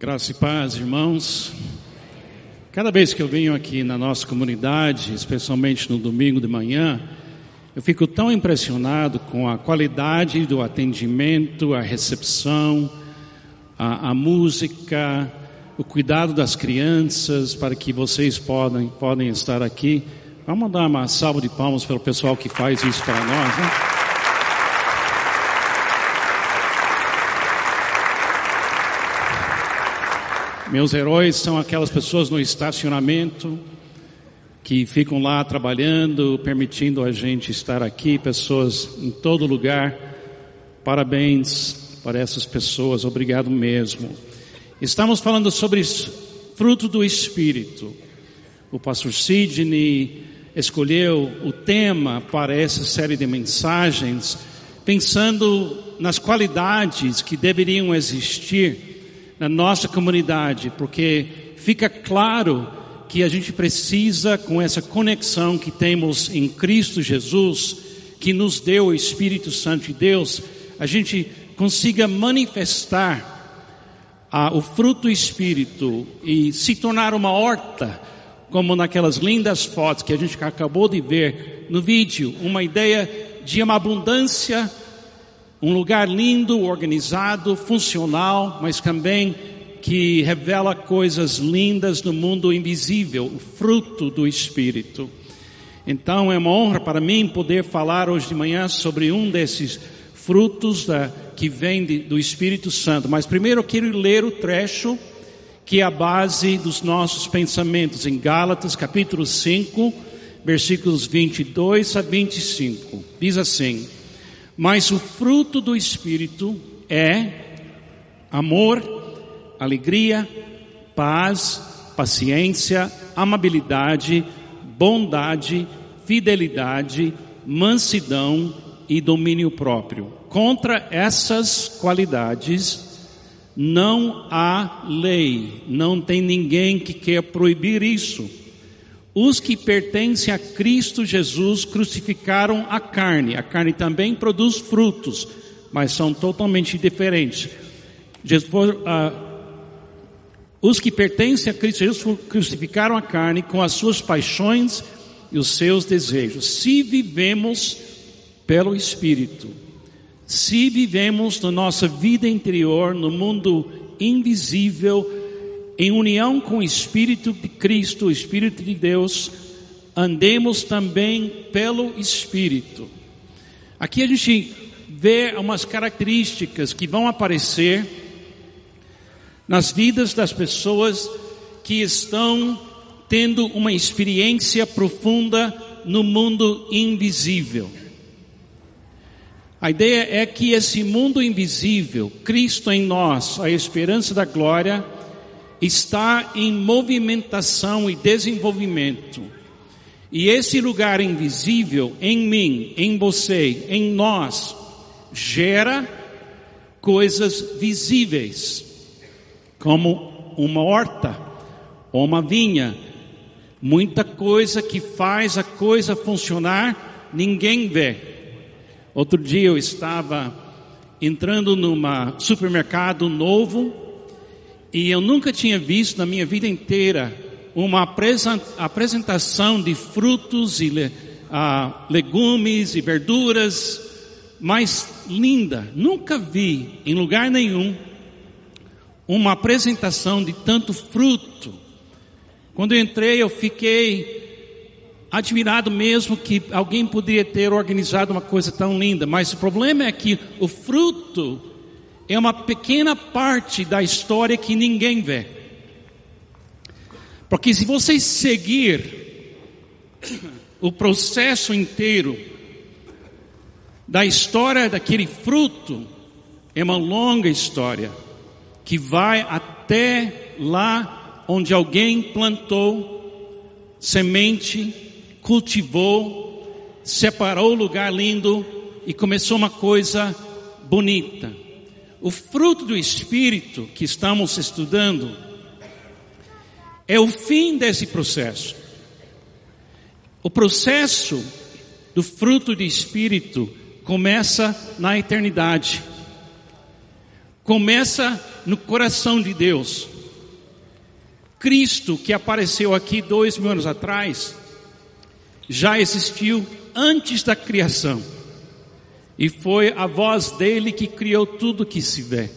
Graça e paz, irmãos. Cada vez que eu venho aqui na nossa comunidade, especialmente no domingo de manhã, eu fico tão impressionado com a qualidade do atendimento, a recepção, a, a música, o cuidado das crianças, para que vocês podem, podem estar aqui. Vamos dar uma salva de palmas pelo pessoal que faz isso para nós, né? Meus heróis são aquelas pessoas no estacionamento que ficam lá trabalhando, permitindo a gente estar aqui, pessoas em todo lugar. Parabéns para essas pessoas, obrigado mesmo. Estamos falando sobre fruto do Espírito. O pastor Sidney escolheu o tema para essa série de mensagens, pensando nas qualidades que deveriam existir na nossa comunidade, porque fica claro que a gente precisa, com essa conexão que temos em Cristo Jesus, que nos deu o Espírito Santo de Deus, a gente consiga manifestar ah, o fruto do Espírito e se tornar uma horta, como naquelas lindas fotos que a gente acabou de ver no vídeo, uma ideia de uma abundância um lugar lindo, organizado, funcional, mas também que revela coisas lindas do mundo invisível, o fruto do Espírito. Então é uma honra para mim poder falar hoje de manhã sobre um desses frutos da, que vem de, do Espírito Santo. Mas primeiro eu quero ler o trecho que é a base dos nossos pensamentos em Gálatas capítulo 5, versículos 22 a 25. Diz assim: mas o fruto do Espírito é amor, alegria, paz, paciência, amabilidade, bondade, fidelidade, mansidão e domínio próprio. Contra essas qualidades não há lei, não tem ninguém que quer proibir isso. Os que pertencem a Cristo Jesus crucificaram a carne. A carne também produz frutos, mas são totalmente diferentes. Jesus, uh, os que pertencem a Cristo Jesus crucificaram a carne com as suas paixões e os seus desejos. Se vivemos pelo Espírito, se vivemos na nossa vida interior, no mundo invisível, em união com o Espírito de Cristo, o Espírito de Deus, andemos também pelo Espírito. Aqui a gente vê umas características que vão aparecer nas vidas das pessoas que estão tendo uma experiência profunda no mundo invisível. A ideia é que esse mundo invisível, Cristo em nós, a esperança da glória, está em movimentação e desenvolvimento. E esse lugar invisível em mim, em você, em nós, gera coisas visíveis, como uma horta ou uma vinha. Muita coisa que faz a coisa funcionar, ninguém vê. Outro dia eu estava entrando numa supermercado novo e eu nunca tinha visto na minha vida inteira uma apresentação de frutos e uh, legumes e verduras mais linda. Nunca vi em lugar nenhum uma apresentação de tanto fruto. Quando eu entrei, eu fiquei admirado mesmo que alguém poderia ter organizado uma coisa tão linda, mas o problema é que o fruto é uma pequena parte da história que ninguém vê. Porque se você seguir o processo inteiro da história daquele fruto, é uma longa história que vai até lá onde alguém plantou semente, cultivou, separou o lugar lindo e começou uma coisa bonita. O fruto do Espírito que estamos estudando é o fim desse processo. O processo do fruto do Espírito começa na eternidade. começa no coração de Deus. Cristo, que apareceu aqui dois mil anos atrás, já existiu antes da criação. E foi a voz dele que criou tudo que se vê.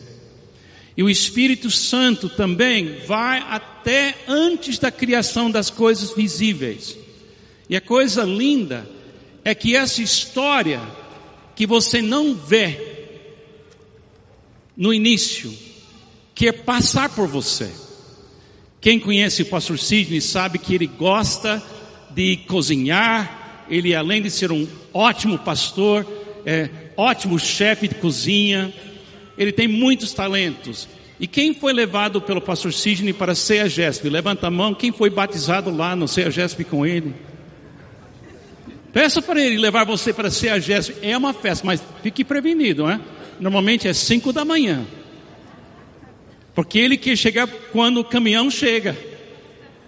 E o Espírito Santo também vai até antes da criação das coisas visíveis. E a coisa linda é que essa história que você não vê no início, quer passar por você. Quem conhece o pastor Sidney sabe que ele gosta de cozinhar, ele além de ser um ótimo pastor, é ótimo chefe de cozinha, ele tem muitos talentos. E quem foi levado pelo pastor Sidney para a Gesp? Levanta a mão, quem foi batizado lá no Gesp com ele? Peça para ele levar você para a Gesp. É uma festa, mas fique prevenido, né? Normalmente é cinco da manhã. Porque ele quer chegar quando o caminhão chega.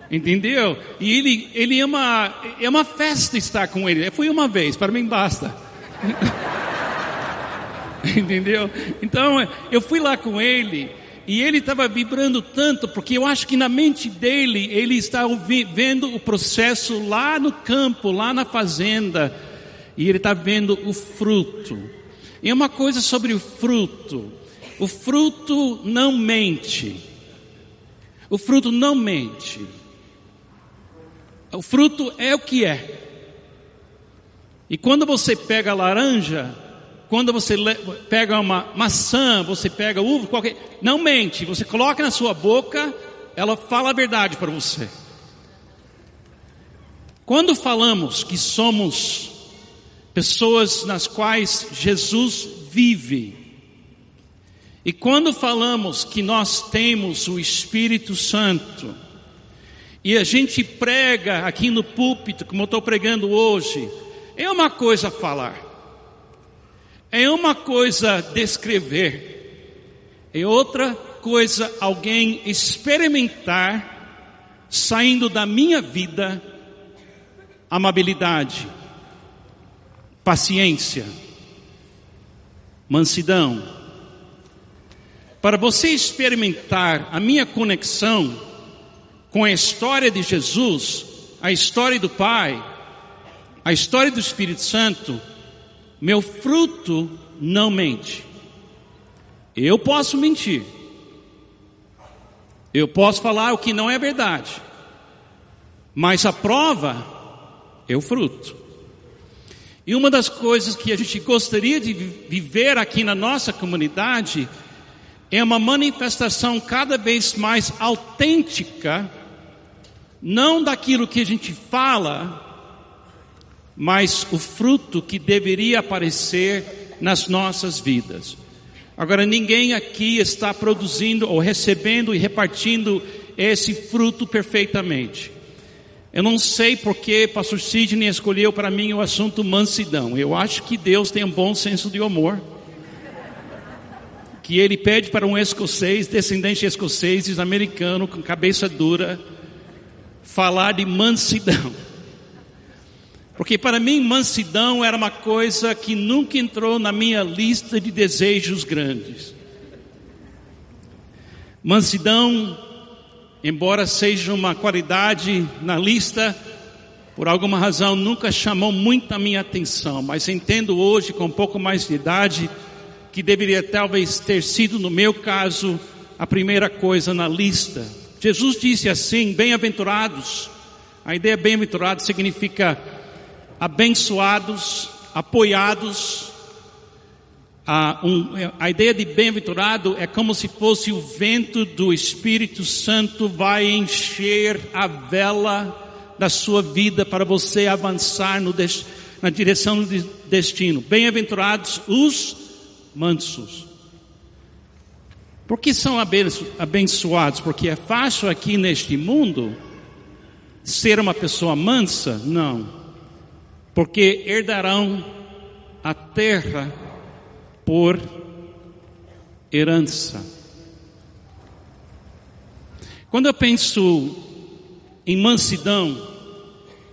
Entendeu? E ele, ele é, uma, é uma festa estar com ele. Fui uma vez, para mim basta. Entendeu? Então, eu fui lá com ele e ele estava vibrando tanto, porque eu acho que na mente dele, ele está vendo o processo lá no campo, lá na fazenda, e ele está vendo o fruto. E uma coisa sobre o fruto: o fruto não mente. O fruto não mente. O fruto é o que é. E quando você pega laranja, quando você pega uma maçã, você pega uva, qualquer, não mente, você coloca na sua boca, ela fala a verdade para você. Quando falamos que somos pessoas nas quais Jesus vive, e quando falamos que nós temos o Espírito Santo, e a gente prega aqui no púlpito, como eu estou pregando hoje, é uma coisa falar. É uma coisa descrever, é outra coisa alguém experimentar saindo da minha vida amabilidade, paciência, mansidão. Para você experimentar a minha conexão com a história de Jesus, a história do Pai, a história do Espírito Santo, meu fruto não mente. Eu posso mentir. Eu posso falar o que não é verdade. Mas a prova é o fruto. E uma das coisas que a gente gostaria de viver aqui na nossa comunidade é uma manifestação cada vez mais autêntica, não daquilo que a gente fala, mas o fruto que deveria aparecer nas nossas vidas. Agora, ninguém aqui está produzindo ou recebendo e repartindo esse fruto perfeitamente. Eu não sei porque pastor Sidney escolheu para mim o assunto mansidão. Eu acho que Deus tem um bom senso de humor. Que ele pede para um escocês, descendente escocês, americano, com cabeça dura, falar de mansidão. Porque para mim mansidão era uma coisa que nunca entrou na minha lista de desejos grandes. Mansidão, embora seja uma qualidade na lista, por alguma razão nunca chamou muito a minha atenção, mas entendo hoje com um pouco mais de idade que deveria talvez ter sido no meu caso a primeira coisa na lista. Jesus disse assim: bem-aventurados. A ideia bem-aventurado significa abençoados, apoiados. A, um, a ideia de bem-aventurado é como se fosse o vento do Espírito Santo vai encher a vela da sua vida para você avançar no, na direção do destino. Bem-aventurados os mansos. Por que são abençoados? Porque é fácil aqui neste mundo ser uma pessoa mansa? Não porque herdarão a terra por herança. Quando eu penso em mansidão,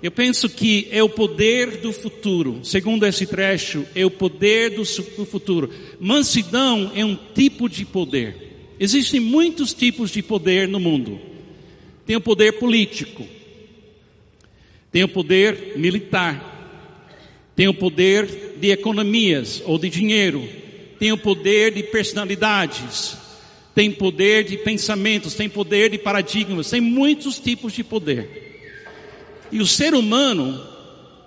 Eu penso que é o poder do futuro. Segundo esse trecho, é o poder do futuro. Mansidão é um tipo de poder. Existem muitos tipos de poder no mundo. Tem o poder político, tem o poder militar, tem o poder de economias ou de dinheiro, tem o poder de personalidades, tem poder de pensamentos, tem poder de paradigmas, tem muitos tipos de poder. E o ser humano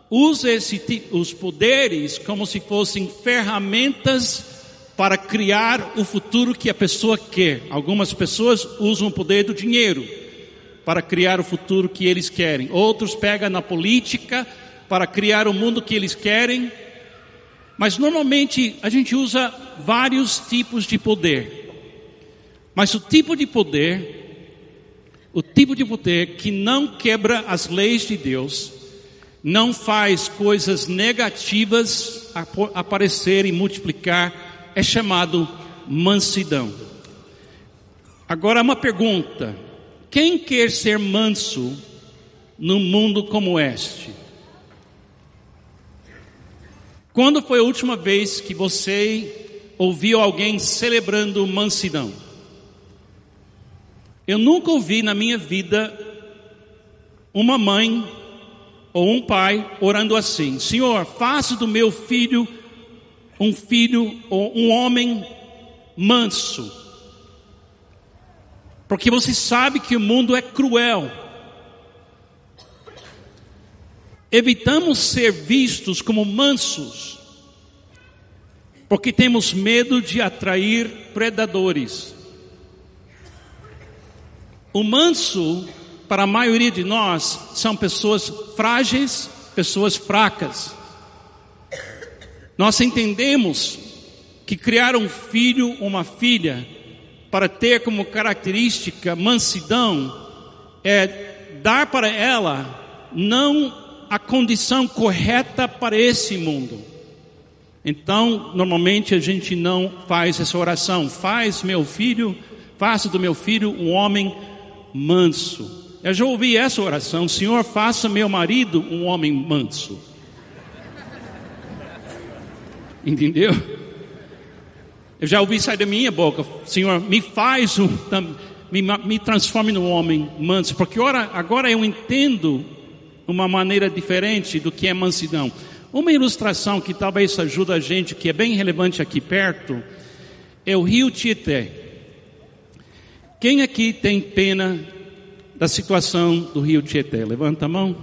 usa esse, os poderes como se fossem ferramentas para criar o futuro que a pessoa quer. Algumas pessoas usam o poder do dinheiro para criar o futuro que eles querem. Outros pegam na política para criar o mundo que eles querem. Mas normalmente a gente usa vários tipos de poder. Mas o tipo de poder o tipo de poder que não quebra as leis de Deus, não faz coisas negativas aparecer e multiplicar, é chamado mansidão. Agora uma pergunta: quem quer ser manso num mundo como este? Quando foi a última vez que você ouviu alguém celebrando mansidão? Eu nunca ouvi na minha vida uma mãe ou um pai orando assim: Senhor, faça do meu filho um filho ou um homem manso. Porque você sabe que o mundo é cruel. Evitamos ser vistos como mansos, porque temos medo de atrair predadores. O manso, para a maioria de nós, são pessoas frágeis, pessoas fracas. Nós entendemos que criar um filho, uma filha, para ter como característica mansidão, é dar para ela não a condição correta para esse mundo. Então, normalmente a gente não faz essa oração. Faz meu filho, faça do meu filho um homem manso. Eu já ouvi essa oração: Senhor, faça meu marido um homem manso. Entendeu? Eu já ouvi sair da minha boca: Senhor, me faz um, me, me transforme num homem manso, porque agora, agora eu entendo uma maneira diferente do que é mansidão. Uma ilustração que talvez ajude a gente, que é bem relevante aqui perto, é o rio Tietê. Quem aqui tem pena da situação do rio Tietê? Levanta a mão.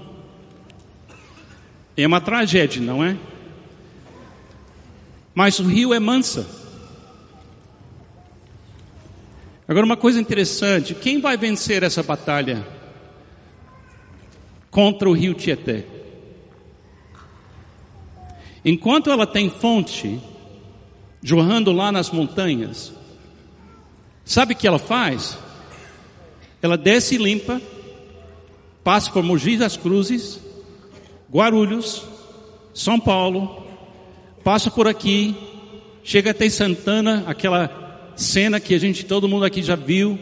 É uma tragédia, não é? Mas o rio é mansa. Agora, uma coisa interessante: quem vai vencer essa batalha contra o rio Tietê? Enquanto ela tem fonte jorrando lá nas montanhas, Sabe o que ela faz? Ela desce e limpa, passa por Mogi das Cruzes, Guarulhos, São Paulo, passa por aqui, chega até Santana, aquela cena que a gente, todo mundo aqui já viu,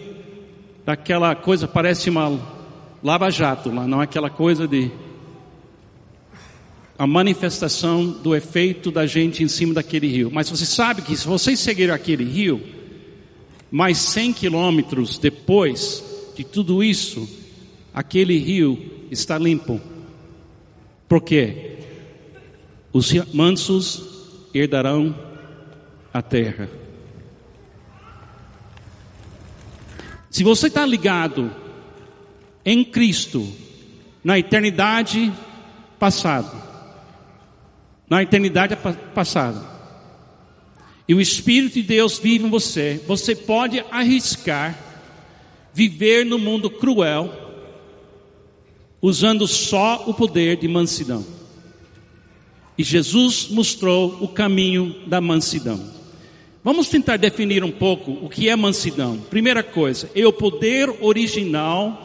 daquela coisa, parece uma lava-jato lá, não é aquela coisa de a manifestação do efeito da gente em cima daquele rio. Mas você sabe que se vocês seguirem aquele rio, mais 100 quilômetros depois de tudo isso, aquele rio está limpo. Por quê? Os mansos herdarão a terra. Se você está ligado em Cristo, na eternidade passada, na eternidade passada, e o Espírito de Deus vive em você, você pode arriscar viver no mundo cruel, usando só o poder de mansidão. E Jesus mostrou o caminho da mansidão. Vamos tentar definir um pouco o que é mansidão. Primeira coisa, é o poder original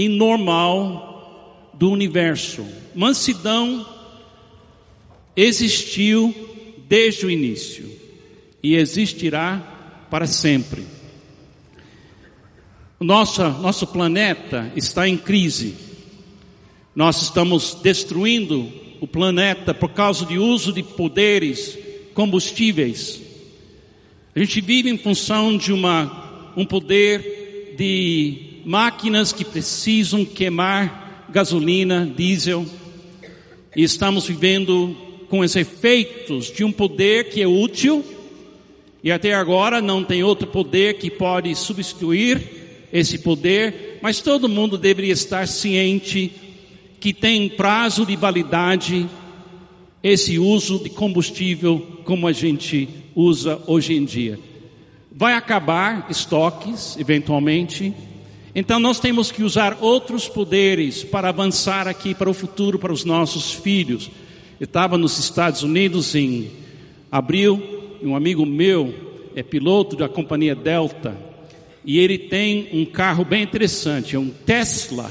e normal do universo. Mansidão existiu desde o início e existirá para sempre. O nosso, nosso planeta está em crise. Nós estamos destruindo o planeta por causa de uso de poderes, combustíveis. A gente vive em função de uma, um poder de máquinas que precisam queimar gasolina, diesel, e estamos vivendo com os efeitos de um poder que é útil, e até agora não tem outro poder que pode substituir esse poder, mas todo mundo deveria estar ciente que tem prazo de validade esse uso de combustível como a gente usa hoje em dia. Vai acabar estoques, eventualmente. Então nós temos que usar outros poderes para avançar aqui para o futuro, para os nossos filhos. Eu estava nos Estados Unidos em abril, e um amigo meu é piloto da companhia Delta, e ele tem um carro bem interessante, é um Tesla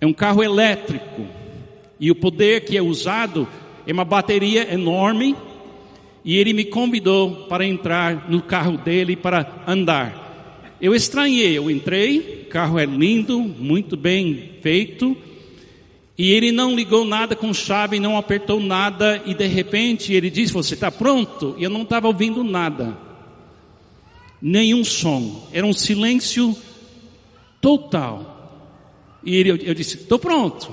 é um carro elétrico. E o poder que é usado é uma bateria enorme. E ele me convidou para entrar no carro dele para andar. Eu estranhei, eu entrei, o carro é lindo, muito bem feito. E ele não ligou nada com chave, não apertou nada, e de repente ele disse: Você está pronto? E eu não estava ouvindo nada, nenhum som, era um silêncio total. E ele, eu, disse, estou pronto.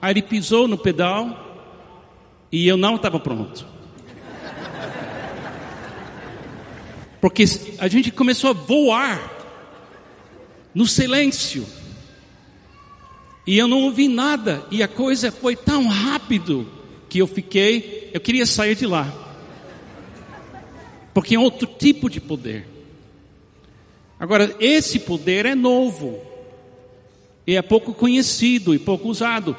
Aí ele pisou no pedal e eu não estava pronto. Porque a gente começou a voar no silêncio. E eu não ouvi nada. E a coisa foi tão rápido que eu fiquei, eu queria sair de lá. Porque é outro tipo de poder. Agora, esse poder é novo e é pouco conhecido e pouco usado.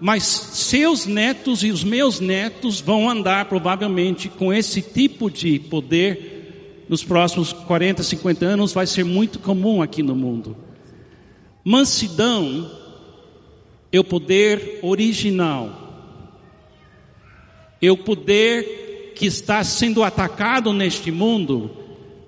Mas seus netos e os meus netos vão andar provavelmente com esse tipo de poder nos próximos 40, 50 anos, vai ser muito comum aqui no mundo. Mansidão é o poder original, é o poder que está sendo atacado neste mundo,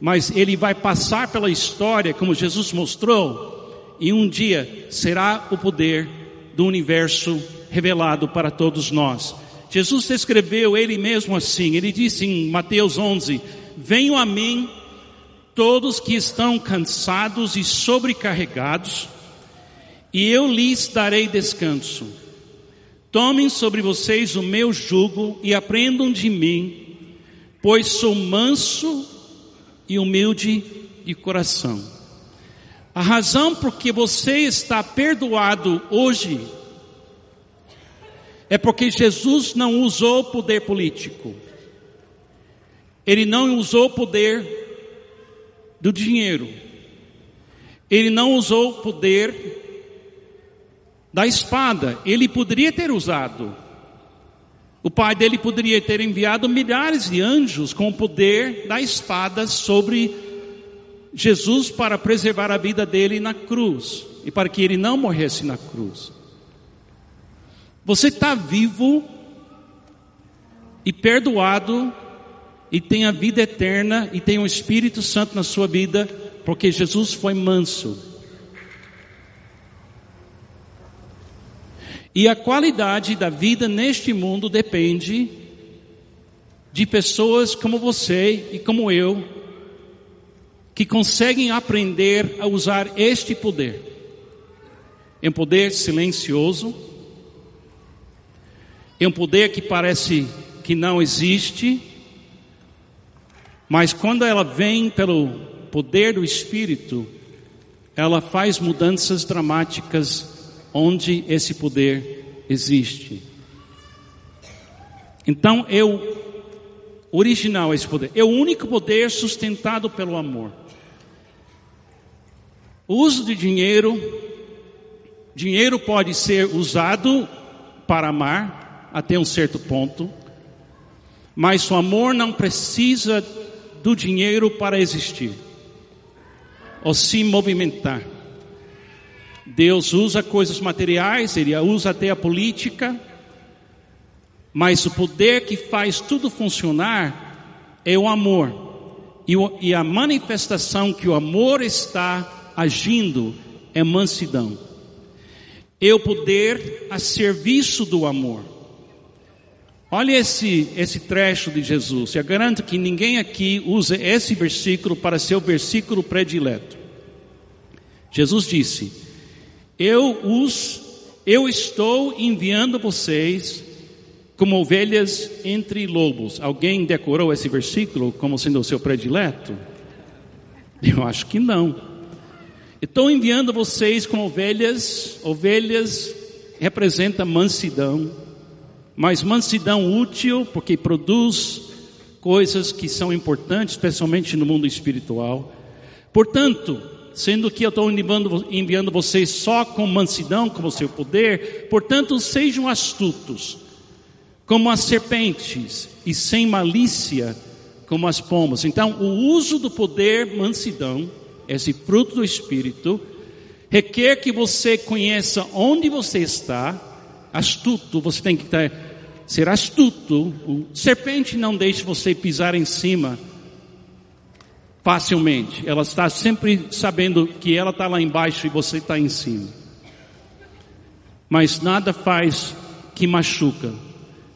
mas ele vai passar pela história, como Jesus mostrou, e um dia será o poder do universo revelado para todos nós. Jesus descreveu ele mesmo assim, ele disse em Mateus 11: Venham a mim todos que estão cansados e sobrecarregados, e eu lhes darei descanso. Tomem sobre vocês o meu jugo e aprendam de mim, pois sou manso e humilde de coração a razão por que você está perdoado hoje é porque Jesus não usou poder político. Ele não usou o poder do dinheiro. Ele não usou o poder da espada. Ele poderia ter usado. O pai dele poderia ter enviado milhares de anjos com o poder da espada sobre Jesus para preservar a vida dele na cruz e para que ele não morresse na cruz. Você está vivo e perdoado e tem a vida eterna e tem o Espírito Santo na sua vida porque Jesus foi manso. E a qualidade da vida neste mundo depende de pessoas como você e como eu, que conseguem aprender a usar este poder. É um poder silencioso, é um poder que parece que não existe, mas quando ela vem pelo poder do Espírito, ela faz mudanças dramáticas onde esse poder existe. Então, eu original esse poder, é o único poder sustentado pelo amor. O uso de dinheiro, dinheiro pode ser usado para amar até um certo ponto, mas o amor não precisa do dinheiro para existir ou se movimentar. Deus usa coisas materiais, Ele usa até a política, mas o poder que faz tudo funcionar é o amor. E, a manifestação que o amor está agindo é mansidão. é o poder a serviço do amor. Olha esse, esse trecho de Jesus. Eu garanto que ninguém aqui usa esse versículo para ser o versículo predileto. Jesus disse: Eu os, eu estou enviando vocês como ovelhas entre lobos. Alguém decorou esse versículo como sendo o seu predileto? Eu acho que não. Estou enviando vocês como ovelhas. Ovelhas representa mansidão, mas mansidão útil porque produz coisas que são importantes, especialmente no mundo espiritual. Portanto, sendo que eu estou enviando, enviando vocês só com mansidão, como seu poder, portanto, sejam astutos, como as serpentes, e sem malícia, como as pombas. Então, o uso do poder, mansidão, esse fruto do Espírito, requer que você conheça onde você está, astuto, você tem que ter, ser astuto. O serpente não deixa você pisar em cima facilmente. Ela está sempre sabendo que ela está lá embaixo e você está em cima. Mas nada faz que machuca.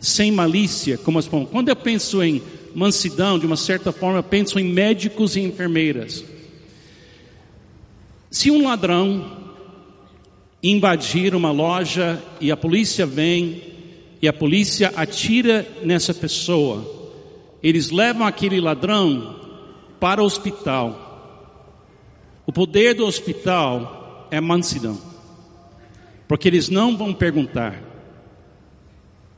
Sem malícia, como as Quando eu penso em mansidão, de uma certa forma, eu penso em médicos e enfermeiras. Se um ladrão invadir uma loja e a polícia vem e a polícia atira nessa pessoa, eles levam aquele ladrão para o hospital. O poder do hospital é mansidão, porque eles não vão perguntar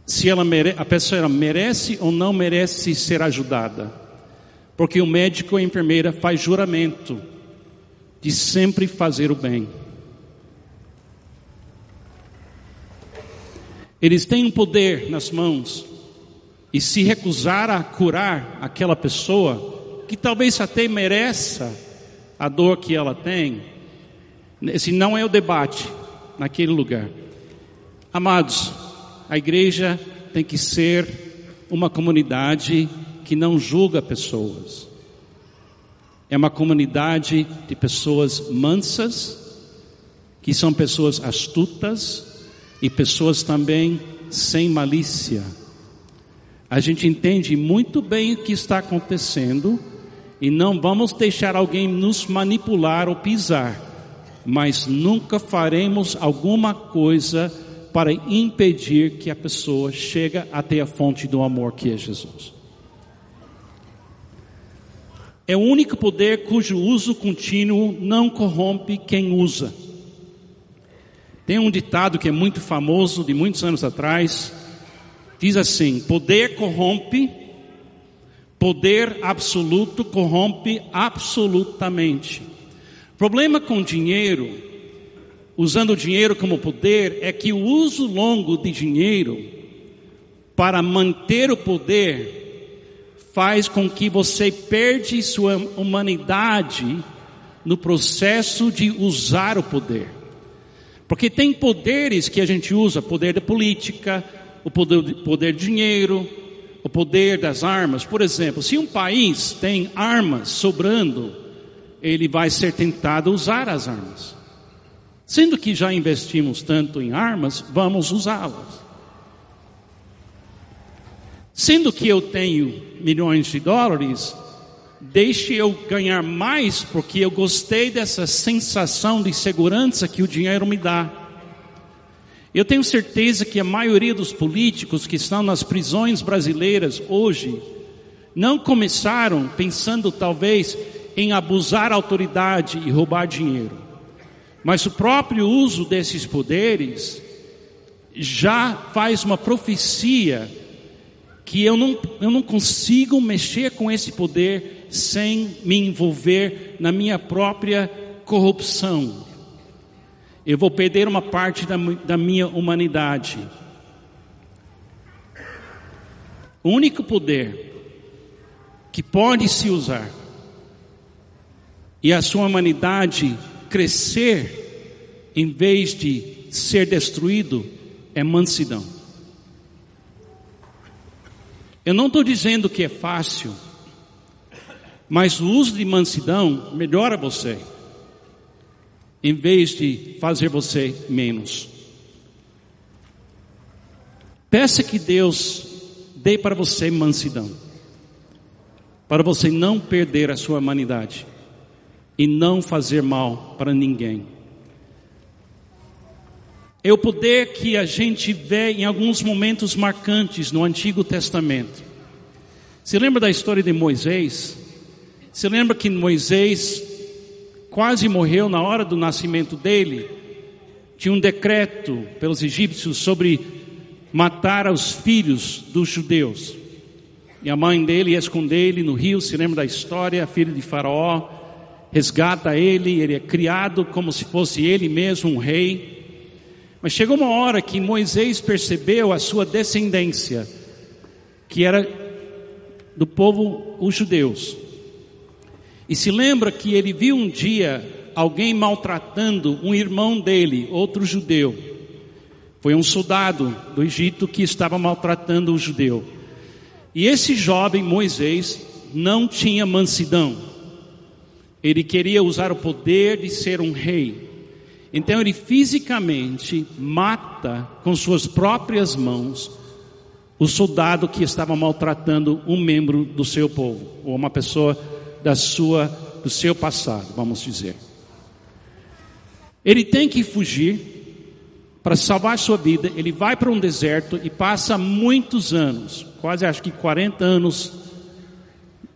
se ela mere, a pessoa merece ou não merece ser ajudada, porque o médico ou a enfermeira faz juramento de sempre fazer o bem. Eles têm um poder nas mãos e se recusar a curar aquela pessoa que talvez até mereça a dor que ela tem, esse não é o debate naquele lugar. Amados, a igreja tem que ser uma comunidade que não julga pessoas. É uma comunidade de pessoas mansas, que são pessoas astutas e pessoas também sem malícia. A gente entende muito bem o que está acontecendo e não vamos deixar alguém nos manipular ou pisar, mas nunca faremos alguma coisa para impedir que a pessoa chegue até a fonte do amor que é Jesus. É o único poder cujo uso contínuo não corrompe quem usa. Tem um ditado que é muito famoso, de muitos anos atrás, diz assim: poder corrompe, poder absoluto corrompe absolutamente. Problema com dinheiro, usando o dinheiro como poder, é que o uso longo de dinheiro para manter o poder faz com que você perde sua humanidade no processo de usar o poder. Porque tem poderes que a gente usa, poder da política, o poder, poder do dinheiro, o poder das armas. Por exemplo, se um país tem armas sobrando, ele vai ser tentado a usar as armas. Sendo que já investimos tanto em armas, vamos usá-las. Sendo que eu tenho milhões de dólares, deixe eu ganhar mais porque eu gostei dessa sensação de segurança que o dinheiro me dá. Eu tenho certeza que a maioria dos políticos que estão nas prisões brasileiras hoje não começaram pensando talvez em abusar autoridade e roubar dinheiro. Mas o próprio uso desses poderes já faz uma profecia que eu não, eu não consigo mexer com esse poder sem me envolver na minha própria corrupção. Eu vou perder uma parte da, da minha humanidade. O único poder que pode se usar e a sua humanidade crescer em vez de ser destruído é mansidão. Eu não estou dizendo que é fácil, mas o uso de mansidão melhora você, em vez de fazer você menos. Peça que Deus dê para você mansidão, para você não perder a sua humanidade e não fazer mal para ninguém. É o poder que a gente vê em alguns momentos marcantes no Antigo Testamento. Se lembra da história de Moisés? Se lembra que Moisés quase morreu na hora do nascimento dele? Tinha um decreto pelos egípcios sobre matar os filhos dos judeus. E a mãe dele ia esconder ele no rio, se lembra da história, filho de Faraó, resgata ele, ele é criado como se fosse ele mesmo um rei. Mas chegou uma hora que Moisés percebeu a sua descendência, que era do povo, os judeus. E se lembra que ele viu um dia alguém maltratando um irmão dele, outro judeu. Foi um soldado do Egito que estava maltratando o judeu. E esse jovem Moisés não tinha mansidão. Ele queria usar o poder de ser um rei. Então ele fisicamente mata com suas próprias mãos o soldado que estava maltratando um membro do seu povo, ou uma pessoa da sua, do seu passado, vamos dizer. Ele tem que fugir para salvar sua vida, ele vai para um deserto e passa muitos anos, quase acho que 40 anos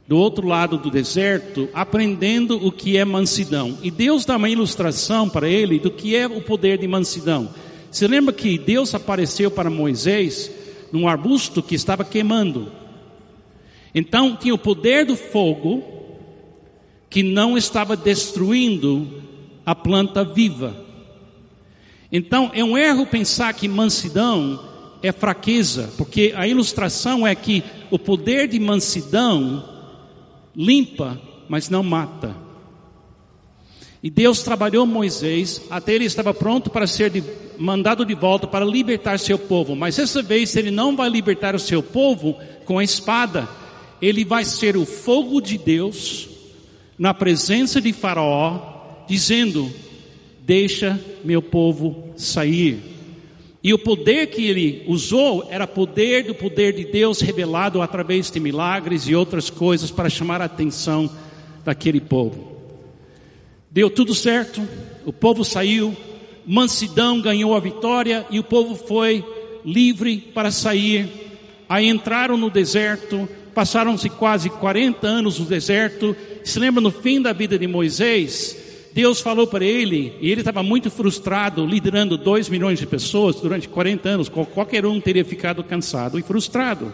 do outro lado do deserto, aprendendo o que é mansidão. E Deus dá uma ilustração para ele do que é o poder de mansidão. Você lembra que Deus apareceu para Moisés num arbusto que estava queimando. Então tinha o poder do fogo que não estava destruindo a planta viva. Então é um erro pensar que mansidão é fraqueza, porque a ilustração é que o poder de mansidão limpa, mas não mata. E Deus trabalhou Moisés até ele estava pronto para ser de, mandado de volta para libertar seu povo. Mas dessa vez ele não vai libertar o seu povo com a espada. Ele vai ser o fogo de Deus na presença de Faraó, dizendo: Deixa meu povo sair. E o poder que ele usou era poder do poder de Deus revelado através de milagres e outras coisas para chamar a atenção daquele povo. Deu tudo certo, o povo saiu, mansidão ganhou a vitória e o povo foi livre para sair. Aí entraram no deserto, passaram-se quase 40 anos no deserto. Se lembra no fim da vida de Moisés, Deus falou para ele, e ele estava muito frustrado, liderando dois milhões de pessoas durante 40 anos, qualquer um teria ficado cansado e frustrado.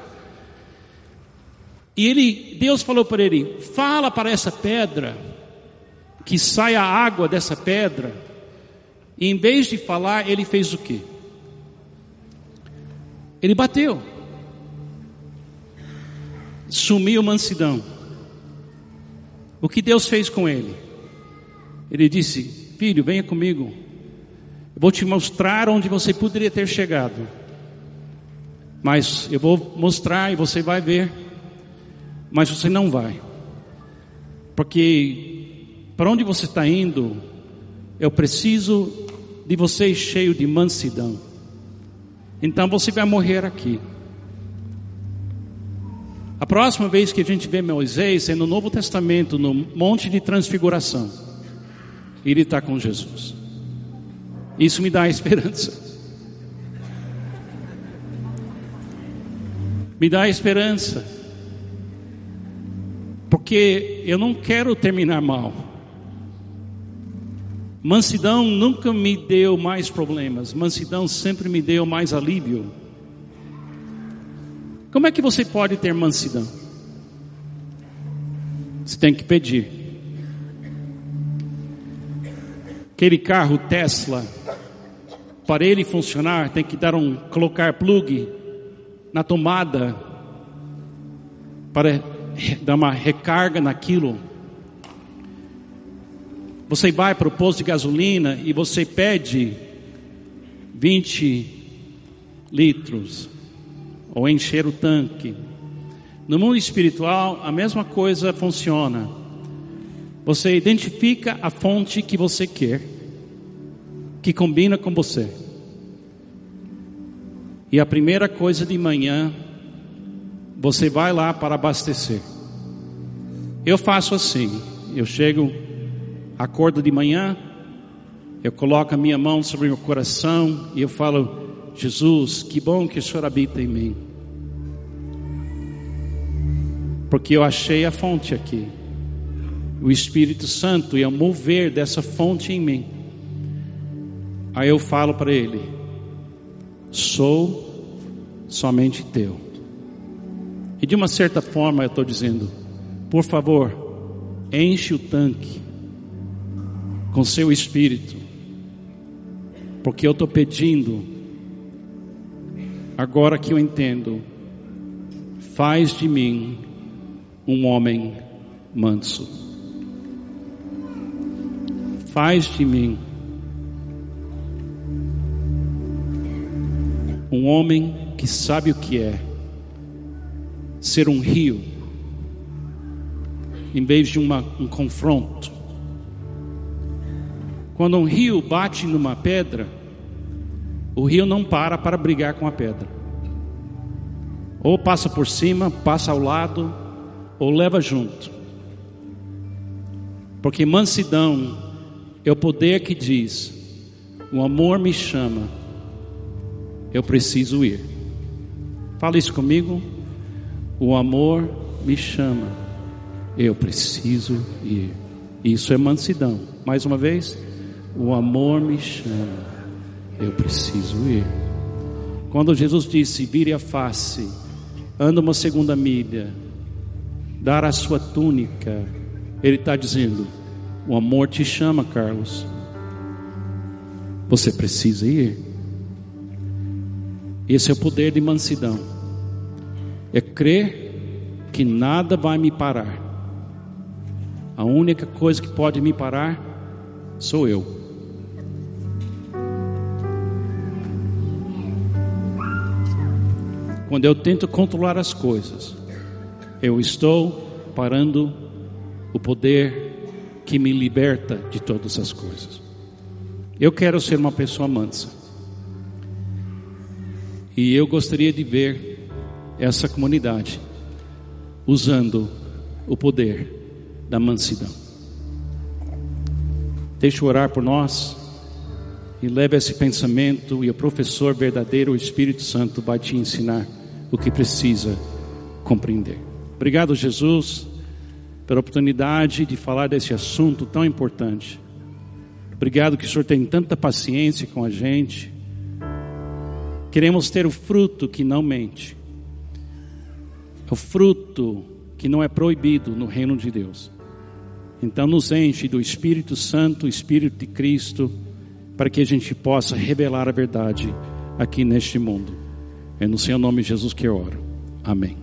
E ele, Deus falou para ele: fala para essa pedra, que saia água dessa pedra. E em vez de falar, ele fez o quê? Ele bateu. Sumiu mansidão. O que Deus fez com ele? Ele disse: Filho, venha comigo. Eu vou te mostrar onde você poderia ter chegado. Mas eu vou mostrar e você vai ver. Mas você não vai. Porque para onde você está indo, eu preciso de você cheio de mansidão. Então você vai morrer aqui. A próxima vez que a gente vê Moisés é no Novo Testamento, no Monte de Transfiguração ele está com Jesus. Isso me dá esperança. Me dá esperança. Porque eu não quero terminar mal. Mansidão nunca me deu mais problemas. Mansidão sempre me deu mais alívio. Como é que você pode ter mansidão? Você tem que pedir. Aquele carro Tesla, para ele funcionar, tem que dar um colocar plug na tomada para dar uma recarga naquilo. Você vai para o posto de gasolina e você pede 20 litros ou encher o tanque. No mundo espiritual, a mesma coisa funciona. Você identifica a fonte que você quer que combina com você. e a primeira coisa de manhã você vai lá para abastecer. Eu faço assim, eu chego, acordo de manhã, eu coloco a minha mão sobre o meu coração e eu falo: Jesus, que bom que o Senhor habita em mim. Porque eu achei a fonte aqui, o Espírito Santo o mover dessa fonte em mim. Aí eu falo para ele: sou somente teu. E de uma certa forma eu estou dizendo: por favor, enche o tanque com seu espírito, porque eu estou pedindo, agora que eu entendo, faz de mim um homem manso, faz de mim um homem que sabe o que é ser um rio, em vez de uma, um confronto. Quando um rio bate numa pedra, o rio não para para brigar com a pedra. Ou passa por cima, passa ao lado, ou leva junto. Porque mansidão é o poder que diz: o amor me chama, eu preciso ir. Fala isso comigo. O amor me chama, eu preciso ir. Isso é mansidão. Mais uma vez, o amor me chama, eu preciso ir. Quando Jesus disse: vire a face, anda uma segunda milha, dar a sua túnica, Ele está dizendo: o amor te chama, Carlos. Você precisa ir. Esse é o poder de mansidão. É crer que nada vai me parar. A única coisa que pode me parar sou eu. Quando eu tento controlar as coisas, eu estou parando o poder que me liberta de todas as coisas. Eu quero ser uma pessoa mansa. E eu gostaria de ver essa comunidade usando o poder da mansidão. Deixa orar por nós e leve esse pensamento e o professor verdadeiro, o Espírito Santo, vai te ensinar o que precisa compreender. Obrigado, Jesus, pela oportunidade de falar desse assunto tão importante. Obrigado que o Senhor tem tanta paciência com a gente Queremos ter o fruto que não mente, o fruto que não é proibido no reino de Deus. Então, nos enche do Espírito Santo, Espírito de Cristo, para que a gente possa revelar a verdade aqui neste mundo. É no seu nome, Jesus, que eu oro. Amém.